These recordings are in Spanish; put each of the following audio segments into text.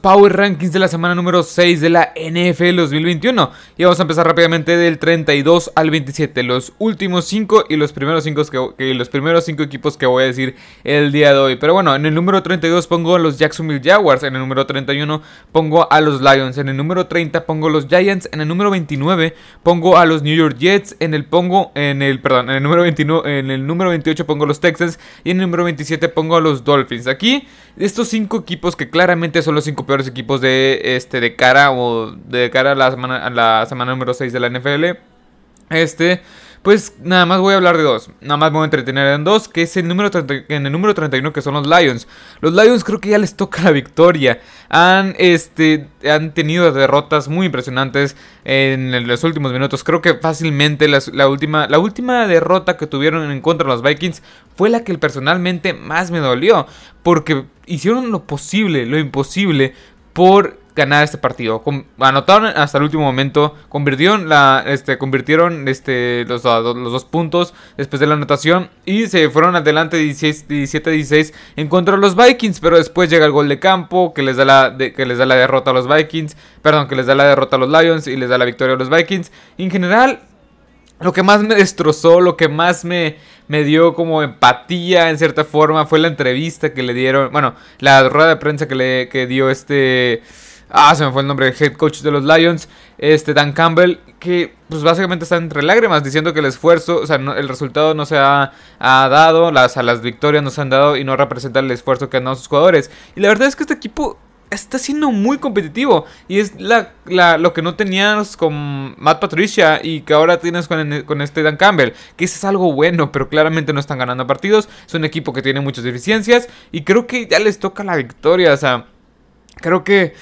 Power Rankings de la semana número 6 de la NFL 2021 y vamos a empezar rápidamente del 32 al 27 los últimos 5 y los primeros 5 que, los primeros 5 equipos que voy a decir el día de hoy. Pero bueno en el número 32 pongo a los Jacksonville Jaguars en el número 31 pongo a los Lions en el número 30 pongo a los Giants en el número 29 pongo a los New York Jets en el pongo en el perdón en el número 29 en el número 28 pongo a los Texans y en el número 27 pongo a los Dolphins. Aquí estos 5 equipos que claramente son los 5 peores equipos de, este, de cara o de cara a la semana, a la semana número 6 de la NFL. Este, pues nada más voy a hablar de dos. Nada más me voy a entretener en dos, que es el número en el número 31 que son los Lions. Los Lions creo que ya les toca la victoria. Han, este, han tenido derrotas muy impresionantes en los últimos minutos. Creo que fácilmente la, última, la última derrota que tuvieron en contra de los Vikings fue la que personalmente más me dolió. Porque hicieron lo posible, lo imposible por ganar este partido. anotaron hasta el último momento, convirtieron, la, este, convirtieron este, los, los, dos puntos después de la anotación y se fueron adelante 17-16 en contra de los Vikings, pero después llega el gol de campo que les, da la, que les da la derrota a los Vikings, perdón, que les da la derrota a los Lions y les da la victoria a los Vikings. En general, lo que más me destrozó, lo que más me, me dio como empatía en cierta forma fue la entrevista que le dieron, bueno, la rueda de prensa que le que dio este Ah, se me fue el nombre del head coach de los Lions, este Dan Campbell, que pues básicamente está entre lágrimas diciendo que el esfuerzo, o sea, el resultado no se ha, dado, las, las victorias no se han dado y no representa el esfuerzo que han dado sus jugadores. Y la verdad es que este equipo está siendo muy competitivo y es la, lo que no tenías con Matt Patricia y que ahora tienes con, con este Dan Campbell, que eso es algo bueno, pero claramente no están ganando partidos, es un equipo que tiene muchas deficiencias y creo que ya les toca la victoria, o sea, creo que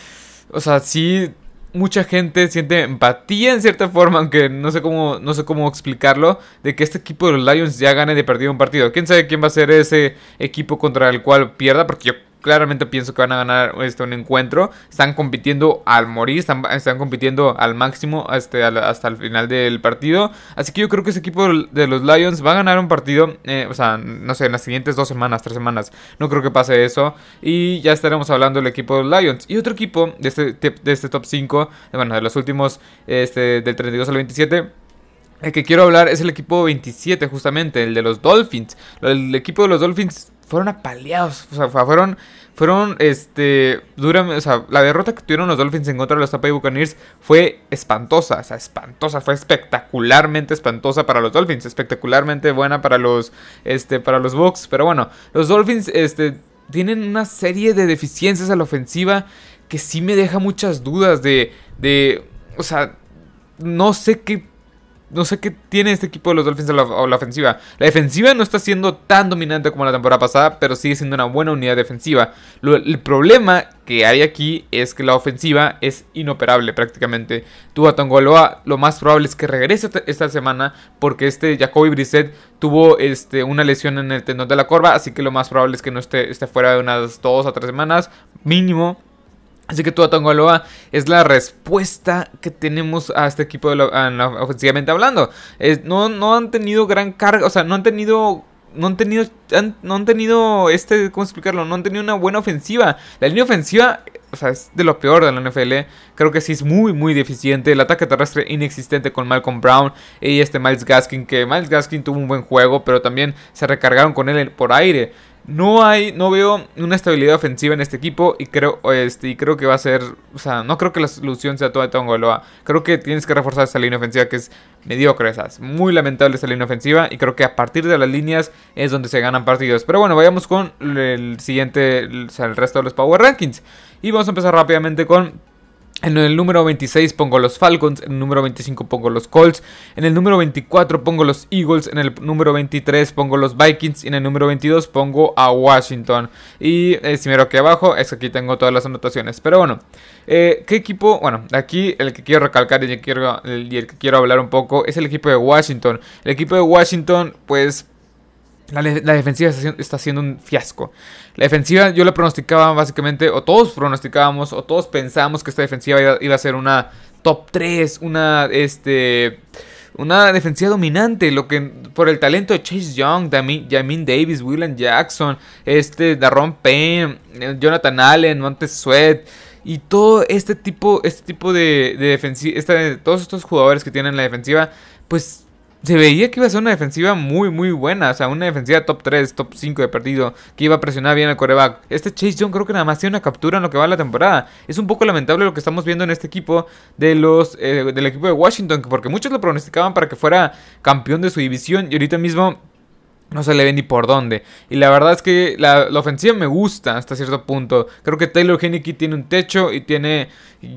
o sea, sí mucha gente siente empatía en cierta forma, aunque no sé cómo no sé cómo explicarlo, de que este equipo de los Lions ya gane de perdido un partido. ¿Quién sabe quién va a ser ese equipo contra el cual pierda? Porque yo claramente pienso que van a ganar este, un encuentro. Están compitiendo al morir, están, compitiendo al máximo este, hasta el final del partido. Así que yo creo que ese equipo de los Lions va a ganar un partido, eh, o sea, no sé, en las siguientes dos semanas, tres semanas. No creo que pase eso. Y ya estaremos hablando del equipo de los Lions. Y otro equipo de este, de este top 5, bueno, de los últimos, este, del 32 al 27. El que quiero hablar es el equipo 27, justamente, el de los Dolphins. El equipo de los Dolphins fueron apaleados. O sea, fueron, fueron, este, dura, o sea, la derrota que tuvieron los Dolphins en contra de los Tampa Bay Buccaneers fue espantosa, o sea, espantosa, fue espectacularmente espantosa para los Dolphins, espectacularmente buena para los, este, para los Bucks, pero bueno, los Dolphins, este, tienen una serie de deficiencias a la ofensiva que sí me deja muchas dudas de, de, o sea, no sé qué no sé qué tiene este equipo de los Dolphins o la, ofensiva. La defensiva no está siendo tan dominante como la temporada pasada, pero sigue siendo una buena unidad defensiva. el problema que hay aquí es que la ofensiva es inoperable prácticamente. Tua Tongoloa lo más probable es que regrese esta semana porque este Jacoby Brissett tuvo este, una lesión en el tendón de la corva, así que lo más probable es que no esté, esté fuera de unas dos o tres semanas mínimo. Así que Tua Tagovailoa es la respuesta que tenemos a este equipo ofensivamente hablando. no, no han tenido gran carga, o sea, no han tenido no han tenido no han tenido este cómo explicarlo no han tenido una buena ofensiva. La línea ofensiva o sea es de lo peor de la NFL creo que sí es muy muy deficiente. El ataque terrestre inexistente con Malcolm Brown y este Miles Gaskin que Miles Gaskin tuvo un buen juego pero también se recargaron con él por aire no hay, no veo una estabilidad ofensiva en este equipo y creo, este, y creo que va a ser, o sea, no creo que la solución sea toda Tongoloa. Creo que tienes que reforzar esa línea ofensiva que es mediocre, es muy lamentable esa línea ofensiva y creo que a partir de las líneas es donde se ganan partidos. Pero bueno, vayamos con el siguiente, o sea, el resto de los Power Rankings y vamos a empezar rápidamente con en el número 26 pongo los Falcons, en el número 25 pongo los Colts, en el número 24 pongo los Eagles, en el número 23 pongo los Vikings y en el número 22 pongo a Washington. Y eh, si miro aquí abajo es que aquí tengo todas las anotaciones. Pero bueno, eh, ¿qué equipo? Bueno, aquí el que quiero recalcar y el, quiero, y el que quiero hablar un poco es el equipo de Washington. El equipo de Washington pues la, defensiva está, siendo un fiasco. La defensiva yo la pronosticaba básicamente, o todos pronosticábamos, o todos pensábamos que esta defensiva iba, a ser una top 3, una, este, una defensiva dominante, lo que por el talento de Chase Young, Jamin Davis, William Jackson, este, Darron Payne, Jonathan Allen, Montes Sweat Y todo este tipo, este tipo de, de defensiva, todos estos jugadores que tienen la defensiva, pues se veía que iba a ser una defensiva muy, muy buena. O sea, una defensiva top 3, top 5 de partido. Que iba a presionar bien al coreback. Este Chase Young creo que nada más tiene una captura en lo que va la temporada. Es un poco lamentable lo que estamos viendo en este equipo de los, eh, del equipo de Washington. Porque muchos lo pronosticaban para que fuera campeón de su división. Y ahorita mismo no se le ve ni por dónde. Y la verdad es que la, ofensiva me gusta hasta cierto punto. Creo que Taylor Henneke tiene un techo y tiene.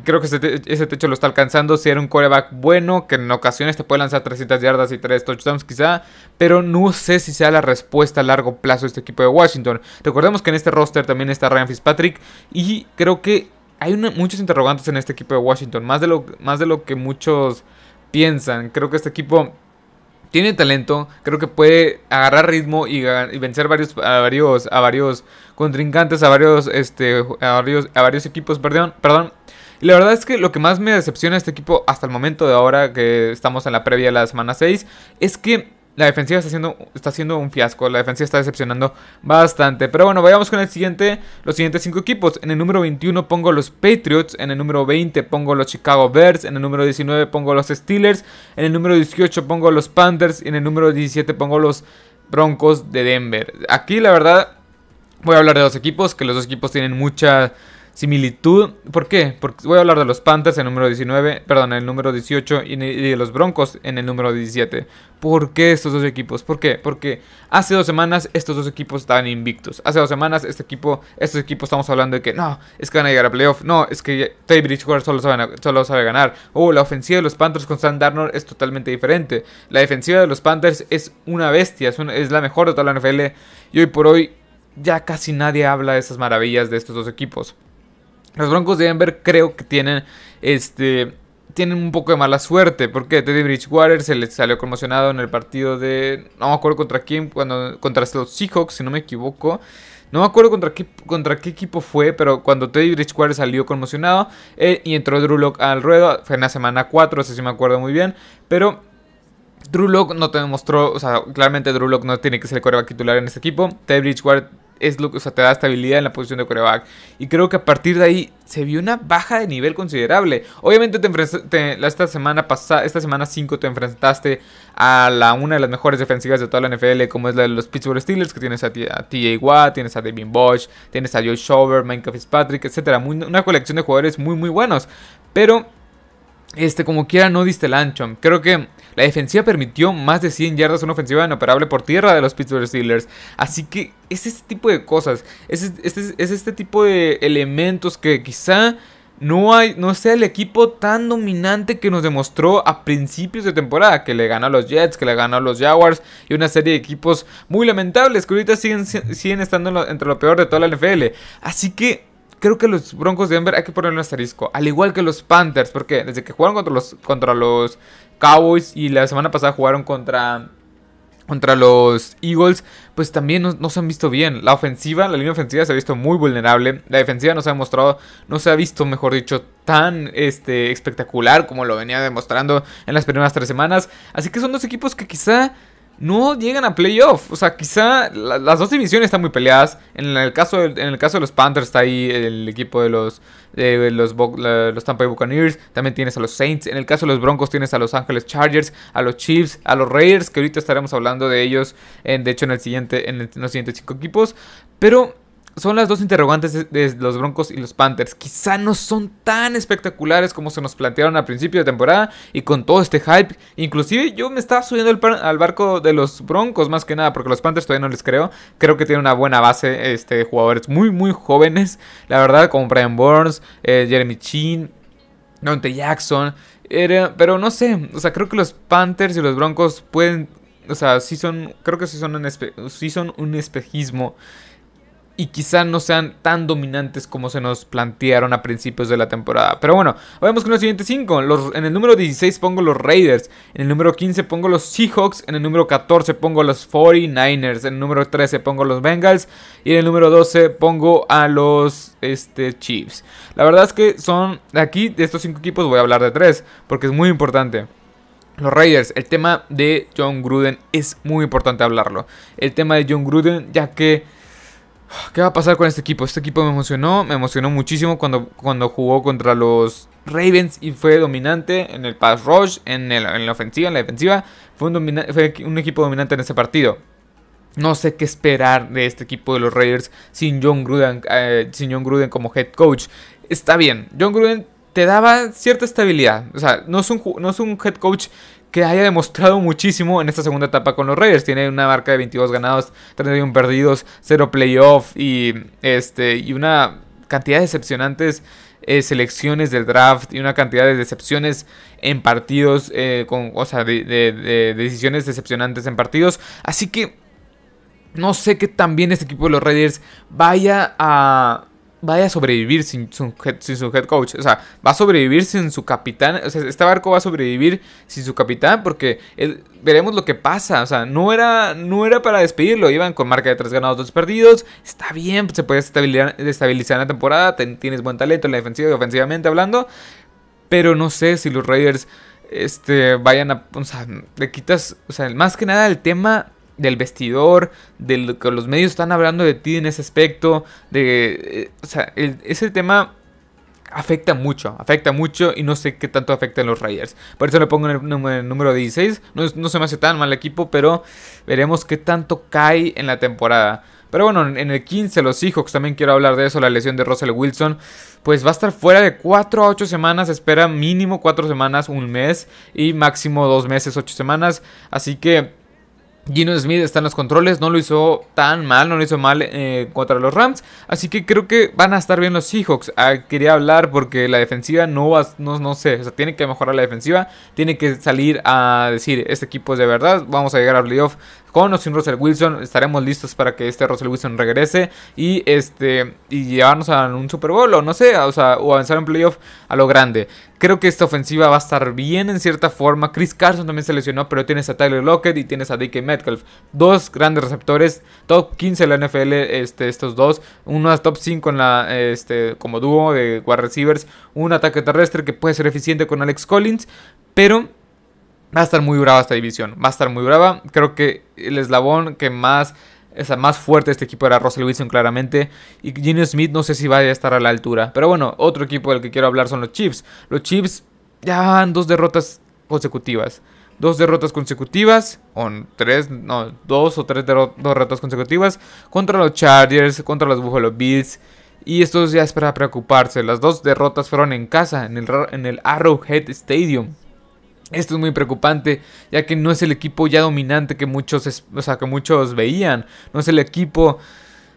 creo que ese, techo lo está alcanzando. Si era un quarterback bueno, que en ocasiones te puede lanzar 300 yardas y 3 touchdowns, quizá. Pero no sé si sea la respuesta a largo plazo de este equipo de Washington. Recordemos que en este roster también está Ryan Fitzpatrick. Y creo que hay muchos interrogantes en este equipo de Washington. Más de, lo, más de lo que muchos piensan. Creo que este equipo tiene talento, creo que puede agarrar ritmo y, vencer varios, a varios, a varios contrincantes, a varios, este, a varios, a varios equipos, perdón, perdón. Y la verdad es que lo que más me decepciona este equipo hasta el momento de ahora que estamos en la previa de la semana 6 es que la defensiva está haciendo, está haciendo un fiasco. La defensiva está decepcionando bastante. Pero bueno, vayamos con el siguiente. Los siguientes 5 equipos. En el número 21 pongo los Patriots. En el número 20 pongo los Chicago Bears. En el número 19 pongo los Steelers. En el número 18 pongo los Panthers. Y en el número 17 pongo los Broncos de Denver. Aquí la verdad voy a hablar de dos equipos. Que los dos equipos tienen mucha similitud. ¿Por qué? Porque voy a hablar de los Panthers en el número 19, perdón, en el número 18 y de los Broncos en el número 17. ¿Por qué estos dos equipos? ¿Por qué? Porque hace dos semanas estos dos equipos estaban invictos. Hace dos semanas este equipo, estos equipos estamos hablando de que no, es que van a llegar a playoff. No, es que Tay Bridgewater solo sabe, solo sabe ganar. Oh, la ofensiva de los Panthers con Sam Darnold es totalmente diferente. La defensiva de los Panthers es una bestia, es, es la mejor de toda la NFL. Y hoy por hoy ya casi nadie habla de esas maravillas de estos dos equipos. Los Broncos de Denver creo que tienen este tienen un poco de mala suerte porque Teddy Bridgewater se les salió conmocionado en el partido de no me acuerdo contra quién cuando contra los Seahawks si no me equivoco. No me acuerdo contra qué, contra qué equipo fue, pero cuando Teddy Bridgewater salió conmocionado eh, y entró Drew Lock al ruedo, fue en la semana 4, sé si me acuerdo muy bien, pero Drew Lock no te demostró, o sea, claramente Drew Lock no tiene que ser el coreback titular en este equipo. Teddy Bridgewater es lo que o te da estabilidad en la posición de coreback. Y creo que a partir de ahí se vio una baja de nivel considerable. Obviamente te, esta semana pasada, esta semana 5 te enfrentaste a la una de las mejores defensivas de toda la NFL, como es la de los Pittsburgh Steelers, que tienes a, TJ Watt, tienes a Devin Bosch, tienes a Joe Shover, Minecraft Fitzpatrick, etc. una colección de jugadores muy muy buenos. Pero este, como quiera, no diste el ancho. Creo que la defensiva permitió más de 100 yardas, una ofensiva inoperable por tierra de los Pittsburgh Steelers. Así que es este tipo de cosas, es este, es este tipo de elementos que quizá no, hay, no sea el equipo tan dominante que nos demostró a principios de temporada, que le ganó a los Jets, que le ganó a los Jaguars y una serie de equipos muy lamentables que ahorita siguen, siguen estando entre lo peor de toda la NFL. Así que creo que los Broncos de Denver hay que ponerle un asterisco. Al igual que los Panthers, porque desde que jugaron contra los, contra los Cowboys y la semana pasada jugaron contra, contra los Eagles, pues también no, se han visto bien. La ofensiva, la línea ofensiva se ha visto muy vulnerable. La defensiva no se ha mostrado, no se ha visto, mejor dicho, tan este, espectacular como lo venía demostrando en las primeras tres semanas. Así que son dos equipos que quizá no llegan a playoff. O sea, quizá las dos divisiones están muy peleadas. En el, caso de, en el caso de los Panthers está ahí el equipo de los, de los, Tampa Bay Buccaneers. También tienes a los Saints. En el caso de los Broncos tienes a los Ángeles Chargers, a los Chiefs, a los Raiders, que ahorita estaremos hablando de ellos. De hecho, en, el siguiente, en los siguientes cinco equipos. Pero son las dos interrogantes de, los Broncos y los Panthers. Quizá no son tan espectaculares como se nos plantearon al principio de temporada y con todo este hype. Inclusive yo me estaba subiendo al barco de los Broncos más que nada porque los Panthers todavía no les creo. Creo que tienen una buena base este, de jugadores muy muy jóvenes. La verdad como Brian Burns, eh, Jeremy Chin, Dante Jackson. pero no sé, o sea, creo que los Panthers y los Broncos pueden... O sea, sí son, creo que sí son un, sí son un espejismo y quizá no sean tan dominantes como se nos plantearon a principios de la temporada. Pero bueno, vamos con los siguientes 5. En el número 16 pongo los Raiders, en el número 15 pongo los Seahawks, en el número 14 pongo los 49ers, en el número 13 pongo los Bengals y en el número 12 pongo a los este, Chiefs. La verdad es que son, aquí de estos 5 equipos voy a hablar de 3 porque es muy importante. Los Raiders, el tema de John Gruden es muy importante hablarlo. El tema de John Gruden ya que ¿Qué va a pasar con este equipo? Este equipo me emocionó, me emocionó muchísimo cuando, cuando jugó contra los Ravens y fue dominante en el pass rush, en, en la ofensiva, en la defensiva. Fue un, fue un equipo dominante en ese partido. No sé qué esperar de este equipo de los Raiders sin John Gruden, eh, sin John Gruden como head coach. Está bien, John Gruden te daba cierta estabilidad. O sea, no es un, no es un head coach que haya demostrado muchísimo en esta segunda etapa con los Raiders. Tiene una marca de 22 ganados, 31 perdidos, 0 playoff y, este, y una cantidad de decepcionantes eh, selecciones del draft y una cantidad de decepciones en partidos, eh, con, o sea, de decisiones decepcionantes en partidos. Así que no sé qué tan bien este equipo de los Raiders vaya a vaya a sobrevivir sin su, head, coach. O sea, va a sobrevivir sin su capitán. O sea, este barco va a sobrevivir sin su capitán porque veremos lo que pasa. O sea, no era, no era para despedirlo. Iban con marca de 3 ganados, 2 perdidos. Está bien, se puede estabilizar, estabilizar en la temporada. tienes buen talento en la defensiva y ofensivamente hablando. Pero no sé si los Raiders este, vayan a... O sea, le quitas... O sea, más que nada el tema del vestidor, de lo que los medios están hablando de ti en ese aspecto, de, eh, o sea, ese tema afecta mucho, afecta mucho y no sé qué tanto afecta a los Raiders. Por eso le pongo en el, número 16, no, no, se me hace tan mal equipo, pero veremos qué tanto cae en la temporada. Pero bueno, en el 15 los Seahawks también quiero hablar de eso, la lesión de Russell Wilson, pues va a estar fuera de 4 a 8 semanas, espera mínimo 4 semanas, un mes y máximo 2 meses, 8 semanas, así que Gino Smith está en los controles, no lo hizo tan mal, no lo hizo mal eh, contra los Rams, así que creo que van a estar bien los Seahawks. Ah, quería hablar porque la defensiva no va, no, no sé, o sea, tiene que mejorar la defensiva, tiene que salir a decir, este equipo es de verdad, vamos a llegar al playoff con o sin Russell Wilson, estaremos listos para que este Russell Wilson regrese y este y llevarnos a un Super Bowl o no sé, o sea, o avanzar en playoff a lo grande. Creo que esta ofensiva va a estar bien en cierta forma. Chris Carson también se lesionó, pero tienes a Tyler Lockett y tienes a DK Metcalf. Dos grandes receptores, top 15 en la NFL, este, estos dos. Uno top 5 en la, este, como dúo de wide receivers. Un ataque terrestre que puede ser eficiente con Alex Collins, pero Va a estar muy brava esta división. Va a estar muy brava. Creo que el eslabón que más, más fuerte este equipo era Russell Wilson, claramente. Y Gino Smith no sé si vaya a estar a la altura. Pero bueno, otro equipo del que quiero hablar son los Chiefs. Los Chiefs ya han dos derrotas consecutivas. Dos derrotas consecutivas, o tres, no, dos o tres derrotas consecutivas contra los Chargers, contra los Buffalo Bills. Y esto ya es para preocuparse. Las dos derrotas fueron en casa, en el Arrowhead Stadium. Esto es muy preocupante, ya que no es el equipo ya dominante que muchos, o sea, que muchos veían. No es el equipo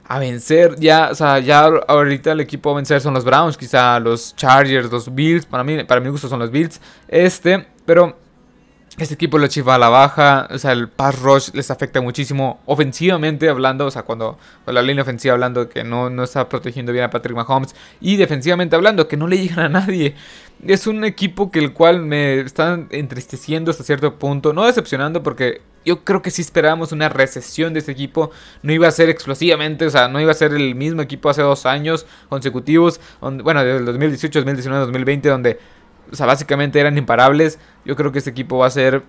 a vencer. Ya, o sea, ya ahorita el equipo a vencer son los Browns, quizá los Chargers, los Bills. Para mí, para mi gusto son los Bills. Este, pero este equipo lo chiva a la baja, o sea, el pass rush les afecta muchísimo ofensivamente hablando, o sea, cuando la línea ofensiva hablando que no, no está protegiendo bien a Patrick Mahomes y defensivamente hablando que no le llegan a nadie. Es un equipo que el cual me está entristeciendo hasta cierto punto, no decepcionando porque yo creo que si esperábamos una recesión de este equipo, no iba a ser explosivamente, o sea, no iba a ser el mismo equipo hace dos años consecutivos, bueno, desde el 2018, 2019, 2020, donde o sea, básicamente eran imparables. Yo creo que este equipo va a ser.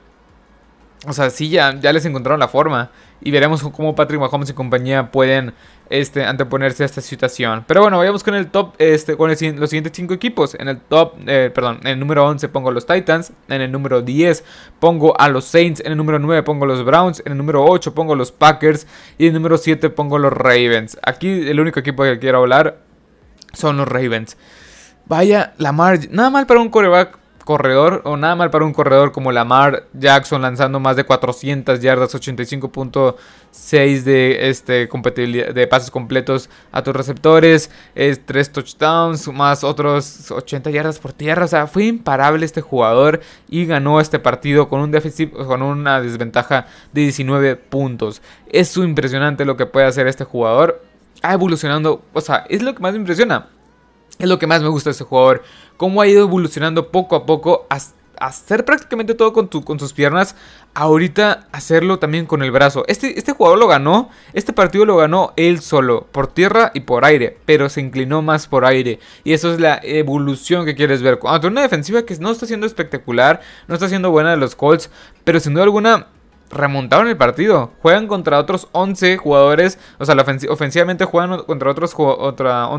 O sea, sí, ya, ya les encontraron la forma. Y veremos cómo Patrick Mahomes y compañía pueden este, anteponerse a esta situación. Pero bueno, vayamos con el top, este, con los siguientes 5 equipos. En el top, eh, perdón, en el número 11 pongo los Titans. En el número 10 pongo a los Saints. En el número 9 pongo los Browns. En el número 8 pongo los Packers. Y en el número 7 pongo los Ravens. Aquí el único equipo que quiero hablar son los Ravens. Vaya, Lamar, nada mal para un coreback corredor o nada mal para un corredor como Lamar Jackson lanzando más de 400 yardas, 85.6 de este de pases completos a tus receptores, es 3 touchdowns más otros 80 yardas por tierra, o sea, fue imparable este jugador y ganó este partido con un déficit con una desventaja de 19 puntos. Es impresionante lo que puede hacer este jugador. Ha evolucionando, o sea, es lo que más me impresiona es lo que más me gusta de este jugador. Cómo ha ido evolucionando poco a poco a, hacer prácticamente todo con, sus piernas. Ahorita hacerlo también con el brazo. Este, este jugador lo ganó. Este partido lo ganó él solo. Por tierra y por aire. Pero se inclinó más por aire. Y eso es la evolución que quieres ver. Cuando una defensiva que no está siendo espectacular. No está siendo buena de los Colts. Pero sin duda alguna remontaron el partido. Juegan contra otros 11 jugadores. O sea, ofensivamente juegan contra otros, contra,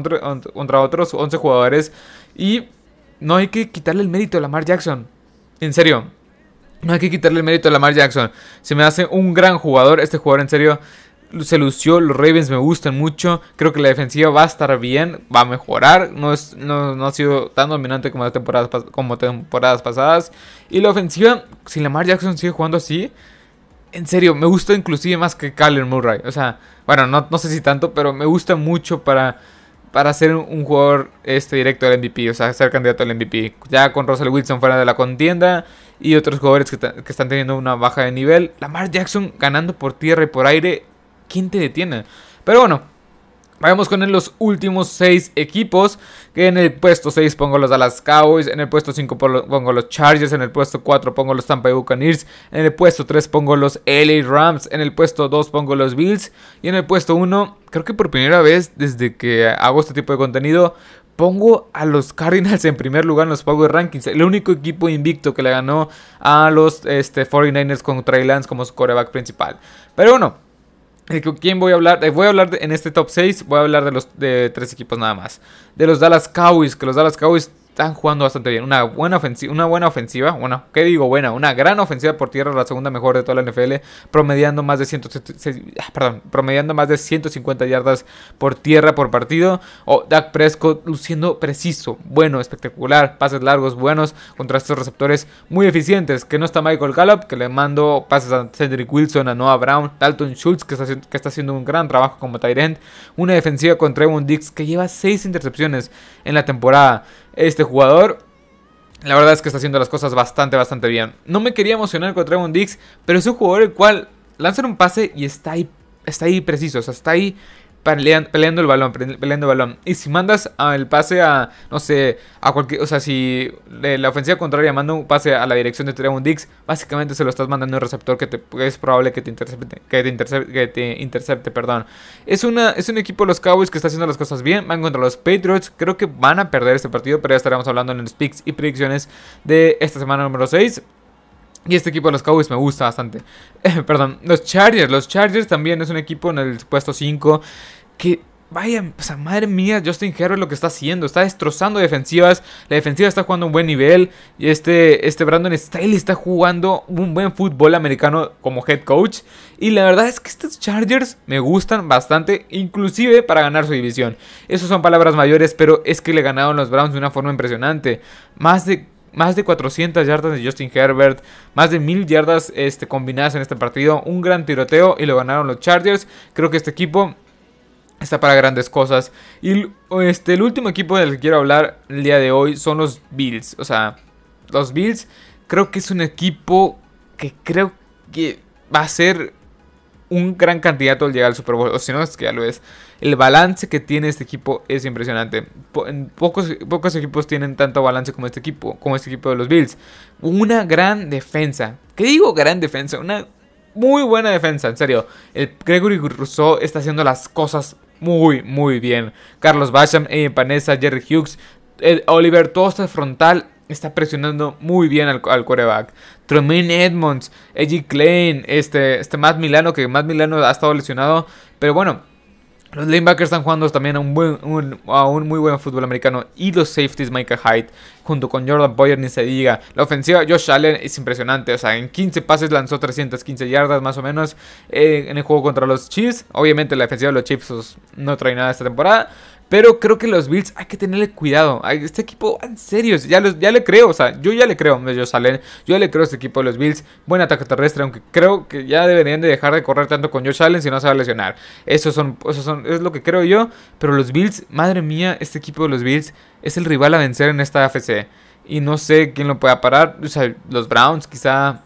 contra otros 11 jugadores. Y no hay que quitarle el mérito a Lamar Jackson. En serio. No hay que quitarle el mérito a Lamar Jackson. Se me hace un gran jugador. Este jugador en serio se lució. Los Ravens me gustan mucho. Creo que la defensiva va a estar bien. Va a mejorar. No, es, no, ha sido tan dominante como, temporadas, como temporadas pasadas. Y la ofensiva, si Lamar Jackson sigue jugando así en serio, me gusta inclusive más que Kyler Murray. O sea, bueno, no, no sé si tanto, pero me gusta mucho para, para ser un jugador este, directo al MVP, o sea, ser candidato al MVP. Ya con Russell Wilson fuera de la contienda y otros jugadores que, que están teniendo una baja de nivel. Lamar Jackson ganando por tierra y por aire, ¿quién te detiene? Pero bueno, Vamos con los últimos 6 equipos. Que en el puesto 6 pongo los Dallas Cowboys. En el puesto 5 pongo los Chargers. En el puesto 4 pongo los Tampa Bay Buccaneers. En el puesto 3 pongo los LA Rams. En el puesto 2 pongo los Bills. Y en el puesto 1, creo que por primera vez desde que hago este tipo de contenido, pongo a los Cardinals en primer lugar en los Power Rankings. El único equipo invicto que le ganó a los este, 49ers con Trey Lance como su coreback principal. Pero bueno. ¿Quién voy a hablar? Eh, voy a hablar en este top 6, voy a hablar de los de tres equipos nada más. De los Dallas Cowboys, que los Dallas Cowboys están jugando bastante bien. Una buena ofensiva, una buena ofensiva, bueno, ¿qué digo buena? Una gran ofensiva por tierra, la segunda mejor de toda la NFL, promediando más de 100, ah, perdón, promediando más de 150 yardas por tierra por partido. O Dak Prescott luciendo preciso, bueno, espectacular, pases largos buenos contra estos receptores muy eficientes. Que no está Michael Gallup, que le mando pases a Cedric Wilson, a Noah Brown, Dalton Schultz, que está, que está haciendo un gran trabajo como tight end. Una defensiva contra Trevon Dix, que lleva 6 intercepciones en la temporada. Este jugador, la verdad es que está haciendo las cosas bastante, bastante bien. No me quería emocionar con Trevon Dix, pero es un jugador el cual lanza un pase y está ahí, está ahí preciso, o sea, está ahí peleando el balón, peleando el balón. Y si mandas el pase a, no sé, a cualquier, o sea, si la ofensiva contraria manda un pase a la dirección de Trevon Dix, básicamente se lo estás mandando a un receptor que te, es probable que te intercepte, que te intercepte, que te intercepte, perdón. Es, una, es un equipo los Cowboys que está haciendo las cosas bien, van contra los Patriots, creo que van a perder este partido, pero ya estaremos hablando en los picks y predicciones de esta semana número 6. Y este equipo de los Cowboys me gusta bastante. perdón, los Chargers. Los Chargers también es un equipo en el puesto 5 que Vaya, o sea, madre mía, Justin Herbert lo que está haciendo, está destrozando defensivas, la defensiva está jugando un buen nivel y este, este Brandon Staley está jugando un buen fútbol americano como head coach y la verdad es que estos Chargers me gustan bastante, inclusive para ganar su división. Esas son palabras mayores, pero es que le ganaron los Browns de una forma impresionante. Más de más de 400 yardas de Justin Herbert, más de 1000 yardas este, combinadas en este partido, un gran tiroteo y lo ganaron los Chargers. Creo que este equipo está para grandes cosas. Y este, el último equipo del que quiero hablar el día de hoy son los Bills. O sea, los Bills creo que es un equipo que creo que va a ser un gran candidato al llegar al Super Bowl. O si no, es que ya lo es. El balance que tiene este equipo es impresionante. pocos, equipos tienen tanto balance como este equipo, como este equipo de los Bills. Una gran defensa. ¿Qué digo gran defensa? Una muy buena defensa, en serio. El Gregory Rousseau está haciendo las cosas muy, muy bien. Carlos Basham, Eddie Panessa, Jerry Hughes, Oliver, todo este frontal está presionando muy bien al, al quarterback. Tremaine Edmonds, Edgy Klein, este, este Matt Milano, que Matt Milano ha estado lesionado. Pero bueno, los lanebackers están jugando también a un, buen, muy buen fútbol americano. Y los safeties, Micah Hyde, junto con Jordan Boyer, ni se diga. La ofensiva, Josh Allen, es impresionante. O sea, en 15 pases lanzó 315 yardas más o menos eh, en el juego contra los Chiefs. Obviamente la defensiva de los Chiefs pues, no trae nada esta temporada. Pero creo que los Bills hay que tenerle cuidado. Este equipo, en serio, ya, ya le creo. O sea, yo ya le creo a Josh Allen. Yo le creo a este equipo de los Bills. Buen ataque terrestre, aunque creo que ya deberían de dejar de correr tanto con Josh Allen si no se va a lesionar. Eso son, eso son, es lo que creo yo. Pero los Bills, madre mía, este equipo de los Bills es el rival a vencer en esta AFC. Y no sé quién lo pueda parar. O sea, los Browns, quizá.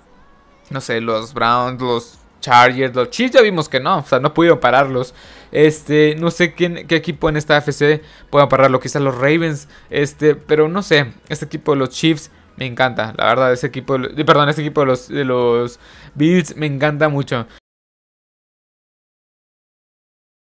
No sé, los Browns, los Chargers, los Chiefs ya vimos que no, o sea, no pudieron pararlos. Este, no sé quién, qué equipo en esta AFC pueda pararlo, quizás los Ravens, este, pero no sé, este equipo de los Chiefs me encanta, la verdad, ese equipo, perdón, este equipo de los, de los Bills me encanta mucho.